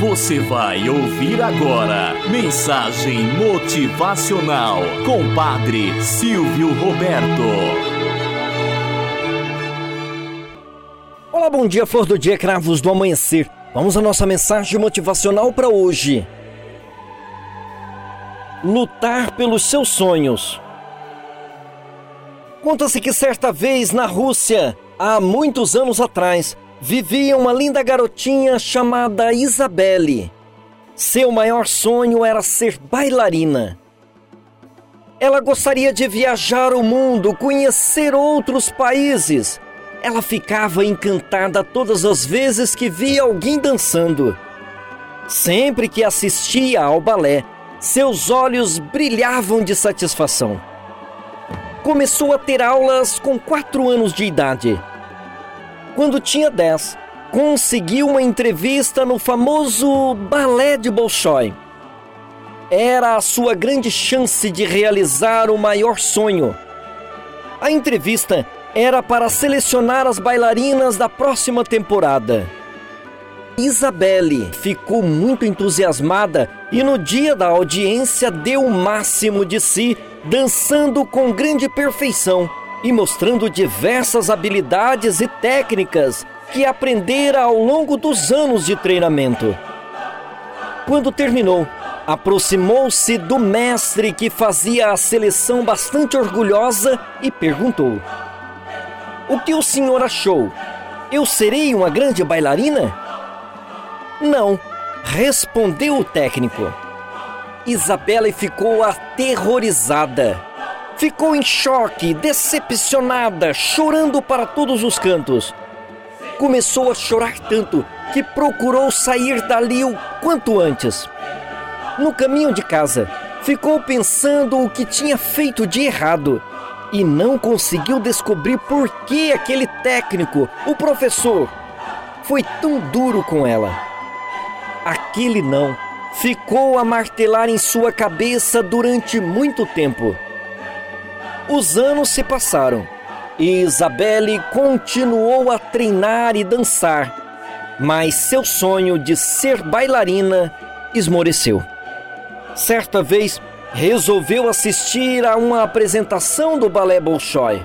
Você vai ouvir agora Mensagem Motivacional com Padre Silvio Roberto. Olá, bom dia, flor do dia, cravos do amanhecer. Vamos à nossa mensagem motivacional para hoje. Lutar pelos seus sonhos. Conta-se que certa vez na Rússia, há muitos anos atrás, vivia uma linda garotinha chamada Isabelle. Seu maior sonho era ser bailarina. Ela gostaria de viajar o mundo, conhecer outros países. Ela ficava encantada todas as vezes que via alguém dançando. Sempre que assistia ao balé, seus olhos brilhavam de satisfação começou a ter aulas com 4 anos de idade. Quando tinha 10, conseguiu uma entrevista no famoso Balé de Bolshoi. Era a sua grande chance de realizar o maior sonho. A entrevista era para selecionar as bailarinas da próxima temporada. Isabelle ficou muito entusiasmada e no dia da audiência deu o máximo de si dançando com grande perfeição e mostrando diversas habilidades e técnicas que aprendera ao longo dos anos de treinamento. Quando terminou, aproximou-se do mestre que fazia a seleção bastante orgulhosa e perguntou: O que o senhor achou? Eu serei uma grande bailarina? Não, respondeu o técnico. Isabela ficou aterrorizada. Ficou em choque, decepcionada, chorando para todos os cantos. Começou a chorar tanto que procurou sair dali o quanto antes. No caminho de casa, ficou pensando o que tinha feito de errado e não conseguiu descobrir por que aquele técnico, o professor, foi tão duro com ela. Aquele não ficou a martelar em sua cabeça durante muito tempo. Os anos se passaram e Isabelle continuou a treinar e dançar, mas seu sonho de ser bailarina esmoreceu. Certa vez, resolveu assistir a uma apresentação do Balé Bolshoi.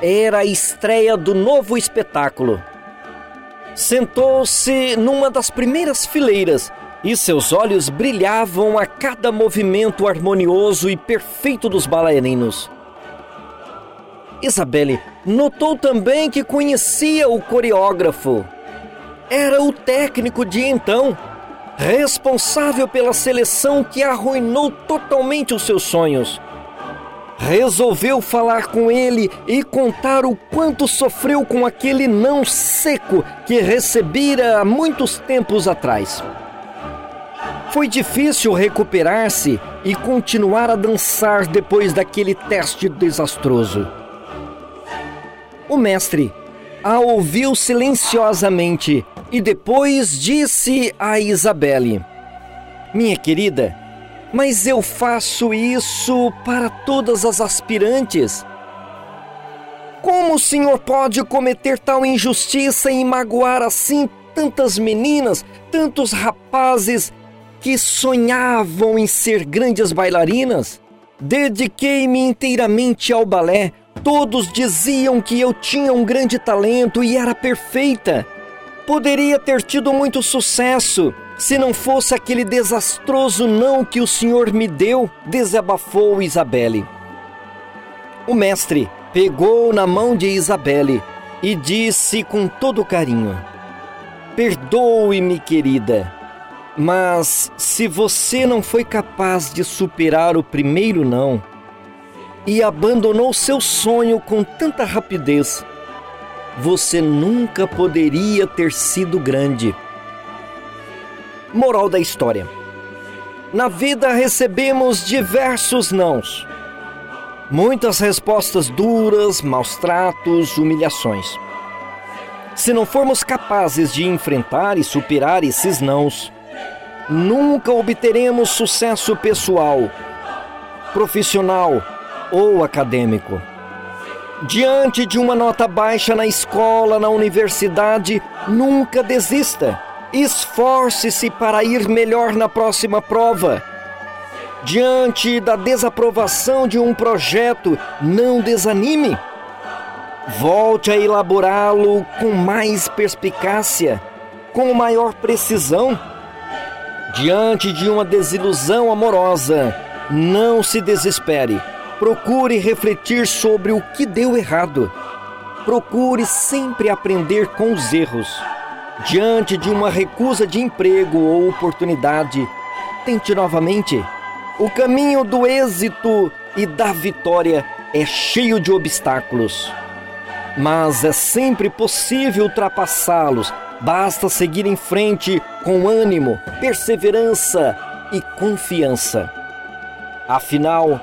Era a estreia do novo espetáculo. Sentou-se numa das primeiras fileiras e seus olhos brilhavam a cada movimento harmonioso e perfeito dos bailarinos. Isabelle notou também que conhecia o coreógrafo. Era o técnico de então, responsável pela seleção que arruinou totalmente os seus sonhos. Resolveu falar com ele e contar o quanto sofreu com aquele não seco que recebera há muitos tempos atrás. Foi difícil recuperar-se e continuar a dançar depois daquele teste desastroso. O mestre a ouviu silenciosamente e depois disse a Isabelle: Minha querida, mas eu faço isso para todas as aspirantes. Como o senhor pode cometer tal injustiça e magoar assim tantas meninas, tantos rapazes que sonhavam em ser grandes bailarinas. Dediquei-me inteiramente ao balé. Todos diziam que eu tinha um grande talento e era perfeita. Poderia ter tido muito sucesso se não fosse aquele desastroso não que o senhor me deu, desabafou Isabelle. O mestre pegou na mão de Isabelle e disse com todo carinho: Perdoe-me, querida. Mas se você não foi capaz de superar o primeiro não e abandonou seu sonho com tanta rapidez, você nunca poderia ter sido grande. Moral da história: Na vida recebemos diversos nãos. Muitas respostas duras, maus tratos, humilhações. Se não formos capazes de enfrentar e superar esses nãos, nunca obteremos sucesso pessoal, profissional ou acadêmico. Diante de uma nota baixa na escola, na universidade, nunca desista. Esforce-se para ir melhor na próxima prova. Diante da desaprovação de um projeto, não desanime. Volte a elaborá-lo com mais perspicácia, com maior precisão. Diante de uma desilusão amorosa, não se desespere. Procure refletir sobre o que deu errado. Procure sempre aprender com os erros. Diante de uma recusa de emprego ou oportunidade, tente novamente. O caminho do êxito e da vitória é cheio de obstáculos. Mas é sempre possível ultrapassá-los. Basta seguir em frente com ânimo, perseverança e confiança. Afinal,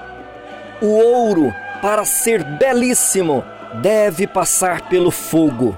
o ouro, para ser belíssimo, deve passar pelo fogo.